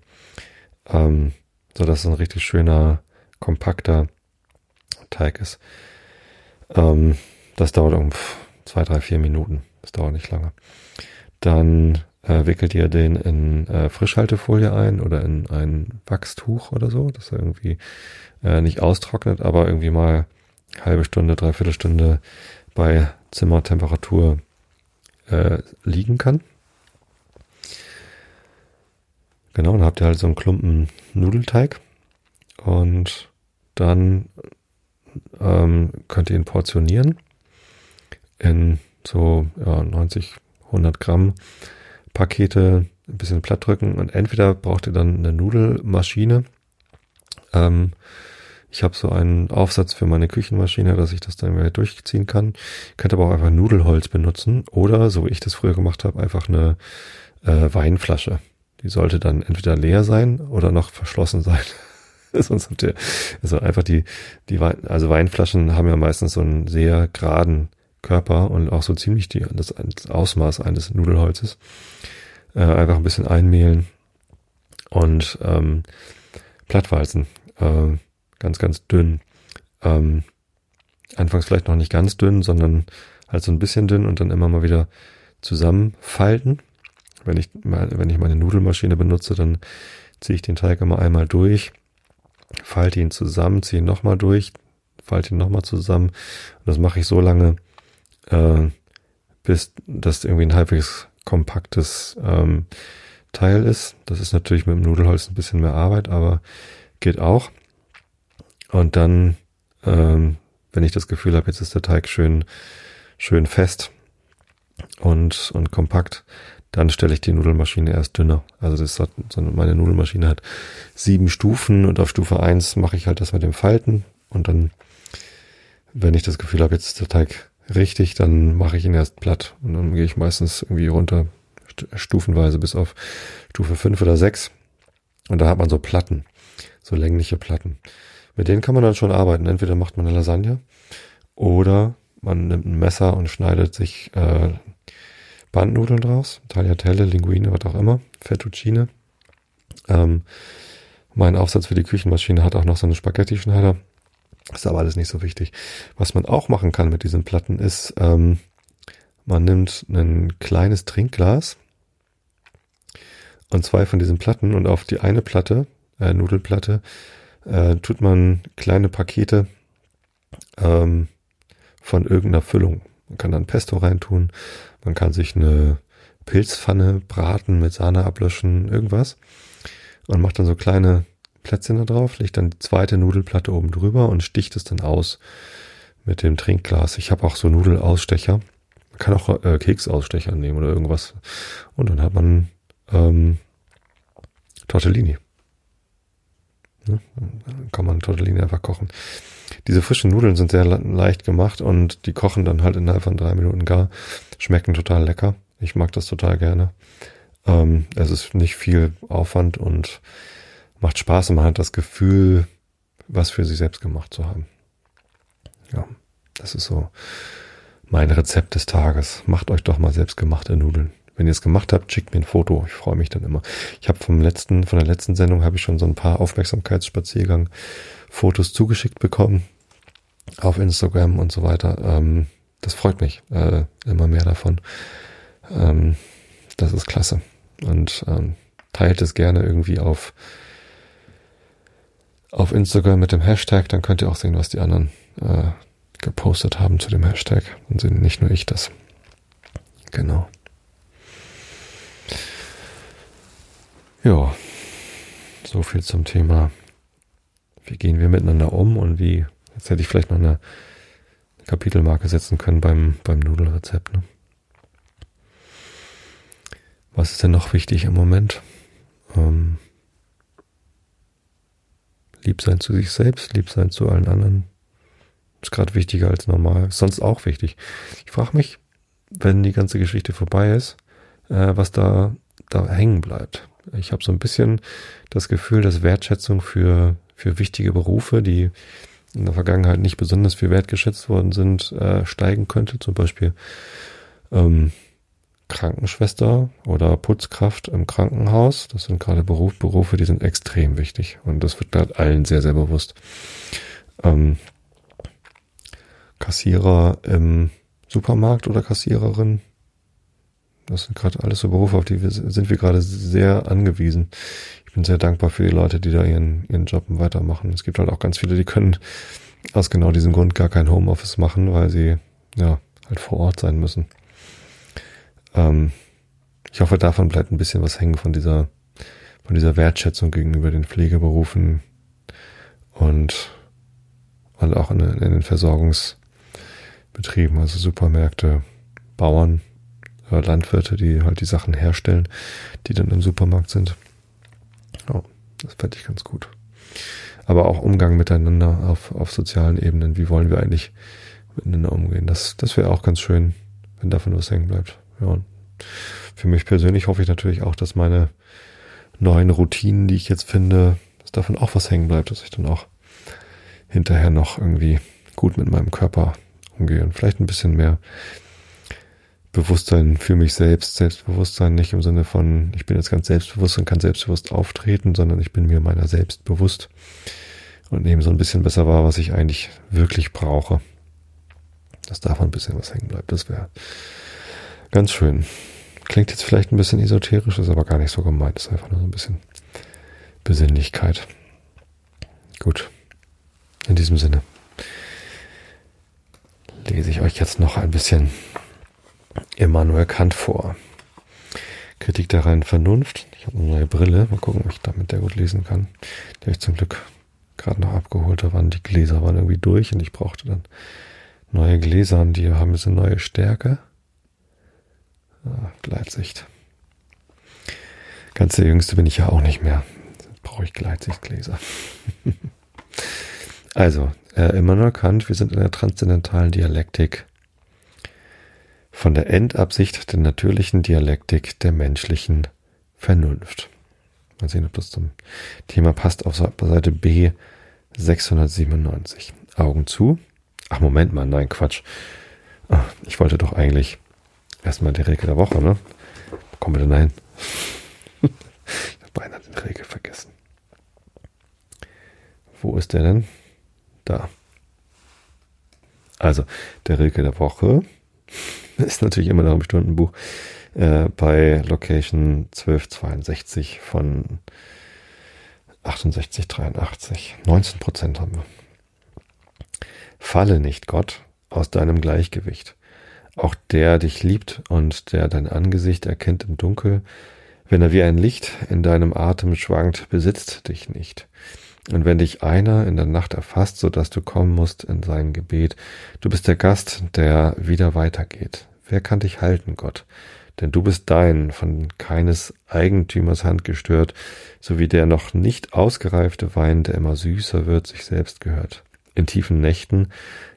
Speaker 1: ähm, so dass es ein richtig schöner, kompakter Teig ist. Ähm, das dauert um zwei, drei, vier Minuten. Das dauert nicht lange. Dann äh, wickelt ihr den in äh, Frischhaltefolie ein oder in ein Wachstuch oder so, dass er irgendwie äh, nicht austrocknet, aber irgendwie mal halbe Stunde, dreiviertel Stunde bei Zimmertemperatur äh, liegen kann. Genau, dann habt ihr halt so einen Klumpen Nudelteig und dann ähm, könnt ihr ihn portionieren in so ja, 90 100 Gramm Pakete ein bisschen platt drücken und entweder braucht ihr dann eine Nudelmaschine. Ähm, ich habe so einen Aufsatz für meine Küchenmaschine, dass ich das dann wieder durchziehen kann. Könnt aber auch einfach Nudelholz benutzen oder, so wie ich das früher gemacht habe, einfach eine äh, Weinflasche. Die sollte dann entweder leer sein oder noch verschlossen sein. Sonst habt ihr, also einfach die, die Wein, also Weinflaschen haben ja meistens so einen sehr geraden Körper und auch so ziemlich die, das, das Ausmaß eines Nudelholzes. Äh, einfach ein bisschen einmehlen und ähm, plattwalzen. Äh, ganz, ganz dünn. Ähm, anfangs vielleicht noch nicht ganz dünn, sondern halt so ein bisschen dünn und dann immer mal wieder zusammenfalten. Wenn ich, wenn ich meine Nudelmaschine benutze, dann ziehe ich den Teig immer einmal durch, falte ihn zusammen, ziehe ihn nochmal durch, falte ihn nochmal zusammen. Und das mache ich so lange, äh, bis das irgendwie ein halbwegs kompaktes ähm, Teil ist. Das ist natürlich mit dem Nudelholz ein bisschen mehr Arbeit, aber geht auch. Und dann, ähm, wenn ich das Gefühl habe, jetzt ist der Teig schön, schön fest und, und kompakt, dann stelle ich die Nudelmaschine erst dünner. Also das hat, meine Nudelmaschine hat sieben Stufen und auf Stufe eins mache ich halt das mit dem Falten und dann, wenn ich das Gefühl habe, jetzt ist der Teig richtig, dann mache ich ihn erst platt und dann gehe ich meistens irgendwie runter, stufenweise bis auf Stufe fünf oder sechs und da hat man so Platten, so längliche Platten. Mit denen kann man dann schon arbeiten. Entweder macht man eine Lasagne oder man nimmt ein Messer und schneidet sich äh, Bandnudeln draus, Tagliatelle, Linguine, was auch immer, Fettuccine. Ähm, mein Aufsatz für die Küchenmaschine hat auch noch so einen Spaghetti-Schneider. Ist aber alles nicht so wichtig. Was man auch machen kann mit diesen Platten ist, ähm, man nimmt ein kleines Trinkglas und zwei von diesen Platten und auf die eine Platte, äh, Nudelplatte, äh, tut man kleine Pakete ähm, von irgendeiner Füllung. Man kann dann Pesto reintun, man kann sich eine Pilzpfanne braten mit Sahne ablöschen, irgendwas. Und macht dann so kleine Plätzchen da drauf, legt dann die zweite Nudelplatte oben drüber und sticht es dann aus mit dem Trinkglas. Ich habe auch so Nudelausstecher. Man kann auch äh, Keksausstecher nehmen oder irgendwas. Und dann hat man ähm, Tortellini. Ne? Dann kann man Tortellini einfach kochen. Diese frischen Nudeln sind sehr leicht gemacht und die kochen dann halt innerhalb von drei Minuten gar. Schmecken total lecker. Ich mag das total gerne. Ähm, es ist nicht viel Aufwand und macht Spaß und man hat das Gefühl, was für sich selbst gemacht zu haben. Ja, das ist so mein Rezept des Tages. Macht euch doch mal selbstgemachte Nudeln. Wenn ihr es gemacht habt, schickt mir ein Foto. Ich freue mich dann immer. Ich habe vom letzten, von der letzten Sendung habe ich schon so ein paar Aufmerksamkeitsspaziergang Fotos zugeschickt bekommen auf Instagram und so weiter. Ähm, das freut mich. Äh, immer mehr davon. Ähm, das ist klasse. Und ähm, teilt es gerne irgendwie auf auf Instagram mit dem Hashtag, dann könnt ihr auch sehen, was die anderen äh, gepostet haben zu dem Hashtag. Dann sind nicht nur ich das. Genau. Ja, so viel zum Thema, wie gehen wir miteinander um und wie, jetzt hätte ich vielleicht noch eine Kapitelmarke setzen können beim, beim Nudelrezept. Ne? Was ist denn noch wichtig im Moment? Ähm, lieb sein zu sich selbst, lieb sein zu allen anderen. Ist gerade wichtiger als normal. Ist sonst auch wichtig. Ich frage mich, wenn die ganze Geschichte vorbei ist, äh, was da, da hängen bleibt. Ich habe so ein bisschen das Gefühl, dass Wertschätzung für, für wichtige Berufe, die in der Vergangenheit nicht besonders viel wertgeschätzt worden sind, äh, steigen könnte. Zum Beispiel ähm, Krankenschwester oder Putzkraft im Krankenhaus. Das sind gerade Beruf, Berufe, die sind extrem wichtig. Und das wird gerade allen sehr, sehr bewusst. Ähm, Kassierer im Supermarkt oder Kassiererin das sind gerade alles so Berufe, auf die wir, sind wir gerade sehr angewiesen. Ich bin sehr dankbar für die Leute, die da ihren, ihren Job weitermachen. Es gibt halt auch ganz viele, die können aus genau diesem Grund gar kein Homeoffice machen, weil sie ja halt vor Ort sein müssen. Ähm, ich hoffe, davon bleibt ein bisschen was hängen von dieser, von dieser Wertschätzung gegenüber den Pflegeberufen und, und auch in, in den Versorgungsbetrieben, also Supermärkte, Bauern, äh, Landwirte, die halt die Sachen herstellen, die dann im Supermarkt sind. Oh, das fände ich ganz gut. Aber auch Umgang miteinander auf, auf sozialen Ebenen. Wie wollen wir eigentlich miteinander umgehen? Das, das wäre auch ganz schön, wenn davon was hängen bleibt. Ja, für mich persönlich hoffe ich natürlich auch, dass meine neuen Routinen, die ich jetzt finde, dass davon auch was hängen bleibt, dass ich dann auch hinterher noch irgendwie gut mit meinem Körper umgehe und vielleicht ein bisschen mehr Bewusstsein für mich selbst, Selbstbewusstsein nicht im Sinne von, ich bin jetzt ganz selbstbewusst und kann selbstbewusst auftreten, sondern ich bin mir meiner selbst bewusst und nehme so ein bisschen besser wahr, was ich eigentlich wirklich brauche. Dass davon ein bisschen was hängen bleibt, das wäre ganz schön. Klingt jetzt vielleicht ein bisschen esoterisch, ist aber gar nicht so gemeint, ist einfach nur so ein bisschen Besinnlichkeit. Gut, in diesem Sinne lese ich euch jetzt noch ein bisschen Immanuel Kant vor. Kritik der reinen Vernunft. Ich habe eine neue Brille. Mal gucken, ob ich damit der gut lesen kann. Die habe ich zum Glück gerade noch abgeholt. Da waren die Gläser waren irgendwie durch und ich brauchte dann neue Gläser und die haben jetzt eine neue Stärke. Ah, Gleitsicht. Ganz der Jüngste bin ich ja auch nicht mehr. Brauche ich Gleitsichtgläser. also, äh, Immanuel Kant, wir sind in der transzendentalen Dialektik von der Endabsicht der natürlichen Dialektik der menschlichen Vernunft. Mal sehen, ob das zum Thema passt. Auf Seite B 697. Augen zu. Ach, Moment mal, nein, Quatsch. Ah, ich wollte doch eigentlich erstmal die Regel der Woche, ne? Kommen wir denn dahin? ich habe beinahe den Regel vergessen. Wo ist der denn? Da. Also, der Regel der Woche ist natürlich immer noch im Stundenbuch äh, bei Location 1262 von 6883. 19 Prozent haben wir. Falle nicht, Gott, aus deinem Gleichgewicht. Auch der dich liebt und der dein Angesicht erkennt im Dunkel, wenn er wie ein Licht in deinem Atem schwankt, besitzt dich nicht. Und wenn dich einer in der Nacht erfasst, so dass du kommen musst in sein Gebet, du bist der Gast, der wieder weitergeht. Wer kann dich halten, Gott? Denn du bist dein, von keines Eigentümers Hand gestört, so wie der noch nicht ausgereifte Wein, der immer süßer wird, sich selbst gehört. In tiefen Nächten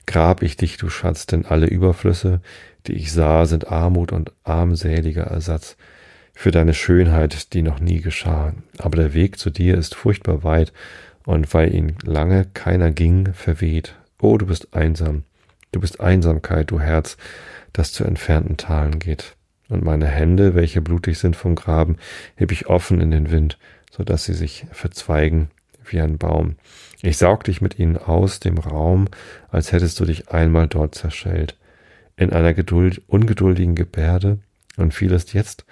Speaker 1: grab ich dich, du Schatz, denn alle Überflüsse, die ich sah, sind Armut und armseliger Ersatz für deine Schönheit, die noch nie geschah. Aber der Weg zu dir ist furchtbar weit, und weil ihn lange keiner ging, verweht. Oh, du bist einsam, du bist Einsamkeit, du Herz, das zu entfernten Talen geht. Und meine Hände, welche blutig sind vom Graben, heb ich offen in den Wind, so dass sie sich verzweigen wie ein Baum. Ich saug dich mit ihnen aus dem Raum, als hättest du dich einmal dort zerschellt. In einer Geduld, ungeduldigen Gebärde und fielest jetzt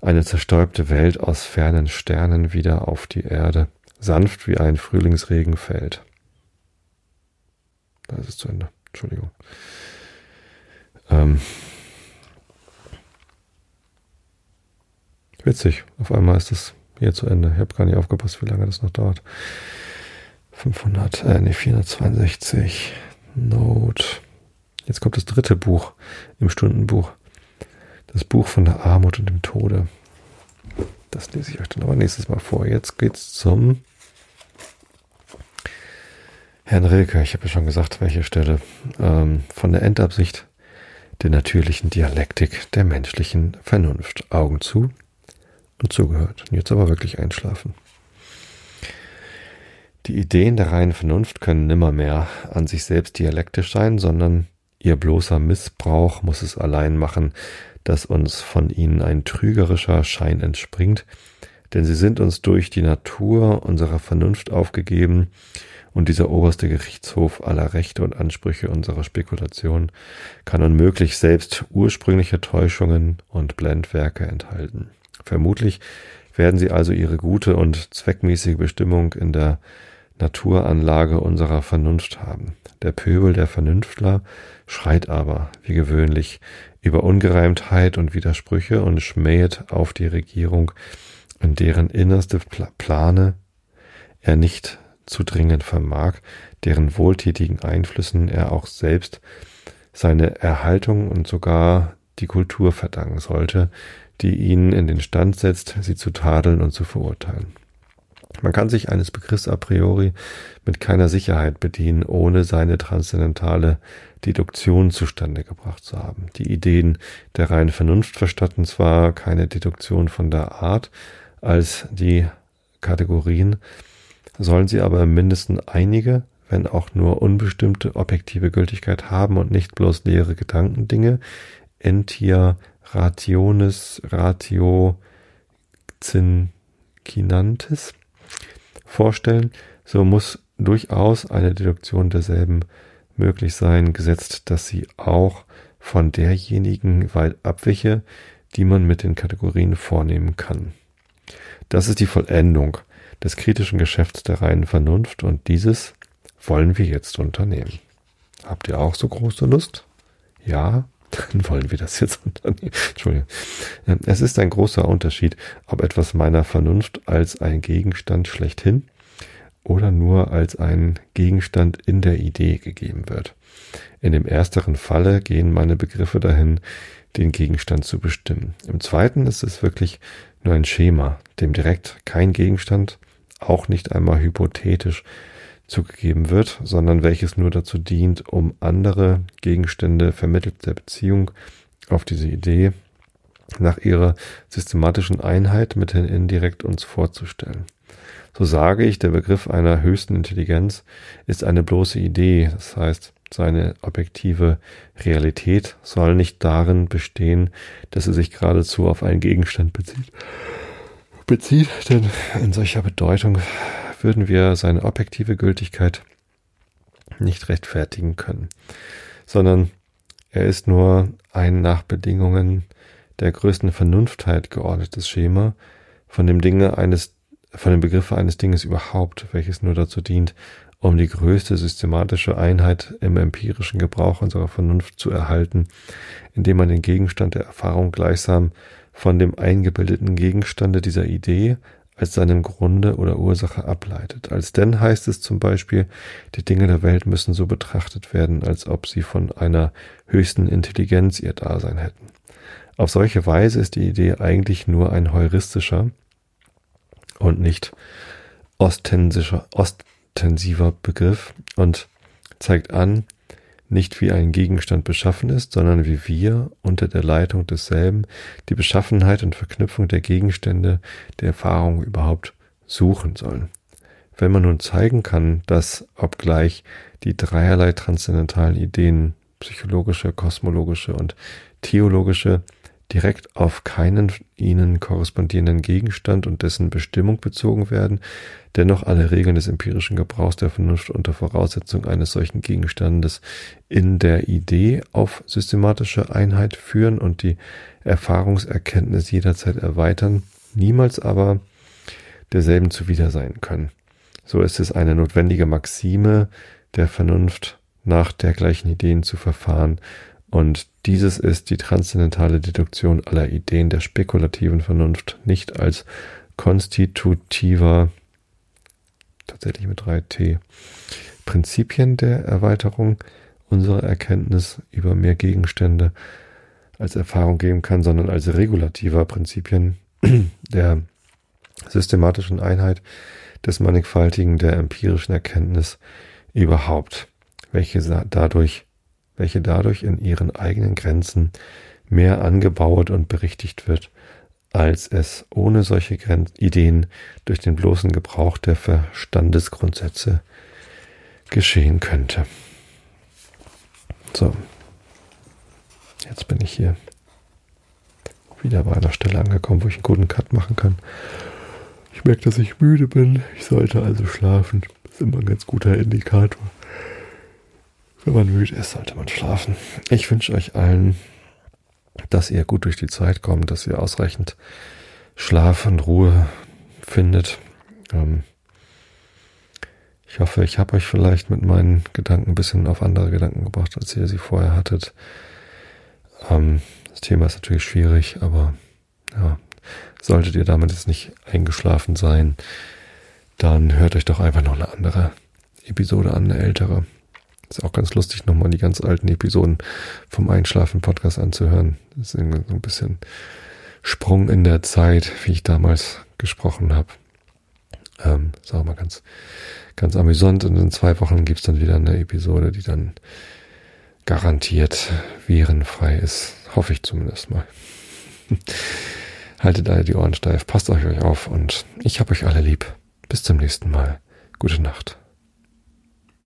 Speaker 1: eine zerstäubte Welt aus fernen Sternen wieder auf die Erde, sanft wie ein Frühlingsregen fällt. Da ist es zu Ende. Entschuldigung. Ähm, witzig, auf einmal ist es hier zu Ende. Ich habe gar nicht aufgepasst, wie lange das noch dauert. 500, äh, nee, 462. Note. Jetzt kommt das dritte Buch im Stundenbuch. Das Buch von der Armut und dem Tode. Das lese ich euch dann aber nächstes Mal vor. Jetzt geht's zum Herrn Rilke. Ich habe ja schon gesagt, welche Stelle. Ähm, von der Endabsicht der natürlichen Dialektik der menschlichen Vernunft. Augen zu und zugehört. Und jetzt aber wirklich einschlafen. Die Ideen der reinen Vernunft können nimmermehr an sich selbst dialektisch sein, sondern ihr bloßer Missbrauch muss es allein machen, dass uns von ihnen ein trügerischer Schein entspringt, denn sie sind uns durch die Natur unserer Vernunft aufgegeben, und dieser oberste Gerichtshof aller Rechte und Ansprüche unserer Spekulation kann unmöglich selbst ursprüngliche Täuschungen und Blendwerke enthalten. Vermutlich werden sie also ihre gute und zweckmäßige Bestimmung in der Naturanlage unserer Vernunft haben. Der Pöbel der Vernünftler schreit aber, wie gewöhnlich, über Ungereimtheit und Widersprüche und schmähet auf die Regierung, in deren innerste Plane er nicht zu dringen vermag, deren wohltätigen Einflüssen er auch selbst seine Erhaltung und sogar die Kultur verdanken sollte, die ihn in den Stand setzt, sie zu tadeln und zu verurteilen. Man kann sich eines Begriffs a priori mit keiner Sicherheit bedienen, ohne seine transzendentale Deduktion zustande gebracht zu haben. Die Ideen der reinen Vernunft verstatten zwar keine Deduktion von der Art als die Kategorien, sollen sie aber mindestens einige, wenn auch nur unbestimmte objektive Gültigkeit haben und nicht bloß leere Gedankendinge, entia rationis ratio cincinantis vorstellen, so muss durchaus eine Deduktion derselben möglich sein, gesetzt, dass sie auch von derjenigen weit abwiche, die man mit den Kategorien vornehmen kann. Das ist die Vollendung des kritischen Geschäfts der reinen Vernunft und dieses wollen wir jetzt unternehmen. Habt ihr auch so große Lust? Ja, dann wollen wir das jetzt unternehmen. Entschuldigung. Ähm, es ist ein großer Unterschied, ob etwas meiner Vernunft als ein Gegenstand schlechthin oder nur als ein Gegenstand in der Idee gegeben wird. In dem ersteren Falle gehen meine Begriffe dahin, den Gegenstand zu bestimmen. Im zweiten ist es wirklich nur ein Schema, dem direkt kein Gegenstand, auch nicht einmal hypothetisch zugegeben wird, sondern welches nur dazu dient, um andere Gegenstände vermittelt der Beziehung auf diese Idee nach ihrer systematischen Einheit mithin indirekt uns vorzustellen. So sage ich, der Begriff einer höchsten Intelligenz ist eine bloße Idee, das heißt, seine objektive Realität soll nicht darin bestehen, dass er sich geradezu auf einen Gegenstand bezieht. Bezieht, denn in solcher Bedeutung würden wir seine objektive Gültigkeit nicht rechtfertigen können, sondern er ist nur ein nach Bedingungen der größten Vernunftheit geordnetes Schema, von dem Dinge eines, von dem Begriffe eines Dinges überhaupt, welches nur dazu dient, um die größte systematische Einheit im empirischen Gebrauch unserer Vernunft zu erhalten, indem man den Gegenstand der Erfahrung gleichsam von dem eingebildeten Gegenstande dieser Idee als seinem Grunde oder Ursache ableitet. Als denn heißt es zum Beispiel, die Dinge der Welt müssen so betrachtet werden, als ob sie von einer höchsten Intelligenz ihr Dasein hätten. Auf solche Weise ist die Idee eigentlich nur ein heuristischer und nicht ostensischer, ostensiver Begriff und zeigt an, nicht wie ein Gegenstand beschaffen ist, sondern wie wir unter der Leitung desselben die Beschaffenheit und Verknüpfung der Gegenstände der Erfahrung überhaupt suchen sollen. Wenn man nun zeigen kann, dass, obgleich die dreierlei transzendentalen Ideen, psychologische, kosmologische und theologische, direkt auf keinen ihnen korrespondierenden Gegenstand und dessen Bestimmung bezogen werden, dennoch alle Regeln des empirischen Gebrauchs der Vernunft unter Voraussetzung eines solchen Gegenstandes in der Idee auf systematische Einheit führen und die Erfahrungserkenntnis jederzeit erweitern, niemals aber derselben zuwider sein können. So ist es eine notwendige Maxime der Vernunft, nach dergleichen Ideen zu verfahren und dieses ist die transzendentale Deduktion aller Ideen der spekulativen Vernunft, nicht als konstitutiver, tatsächlich mit 3T, Prinzipien der Erweiterung unserer Erkenntnis über mehr Gegenstände als Erfahrung geben kann, sondern als regulativer Prinzipien der systematischen Einheit des Mannigfaltigen der empirischen Erkenntnis überhaupt, welche dadurch welche dadurch in ihren eigenen Grenzen mehr angebaut und berichtigt wird, als es ohne solche Gren Ideen durch den bloßen Gebrauch der Verstandesgrundsätze geschehen könnte. So, jetzt bin ich hier wieder bei einer Stelle angekommen, wo ich einen guten Cut machen kann. Ich merke, dass ich müde bin. Ich sollte also schlafen. Das ist immer ein ganz guter Indikator. Wenn man müde ist, sollte man schlafen. Ich wünsche euch allen, dass ihr gut durch die Zeit kommt, dass ihr ausreichend Schlaf und Ruhe findet. Ähm, ich hoffe, ich habe euch vielleicht mit meinen Gedanken ein bisschen auf andere Gedanken gebracht, als ihr sie vorher hattet. Ähm, das Thema ist natürlich schwierig, aber ja, solltet ihr damit jetzt nicht eingeschlafen sein, dann hört euch doch einfach noch eine andere Episode an, eine ältere Ist auch ganz lustig, nochmal die ganz alten Episoden vom Einschlafen-Podcast anzuhören. Das ist irgendwie so ein bisschen Sprung in der Zeit, wie ich damals gesprochen habe. Ähm, ist auch mal ganz, ganz amüsant. Und in zwei Wochen gibt's dann wieder eine Episode, die dann garantiert virenfrei ist. Hoffe ich zumindest mal. Haltet alle die Ohren steif, passt euch euch auf und ich hab euch alle lieb. Bis zum nächsten Mal. Gute Nacht.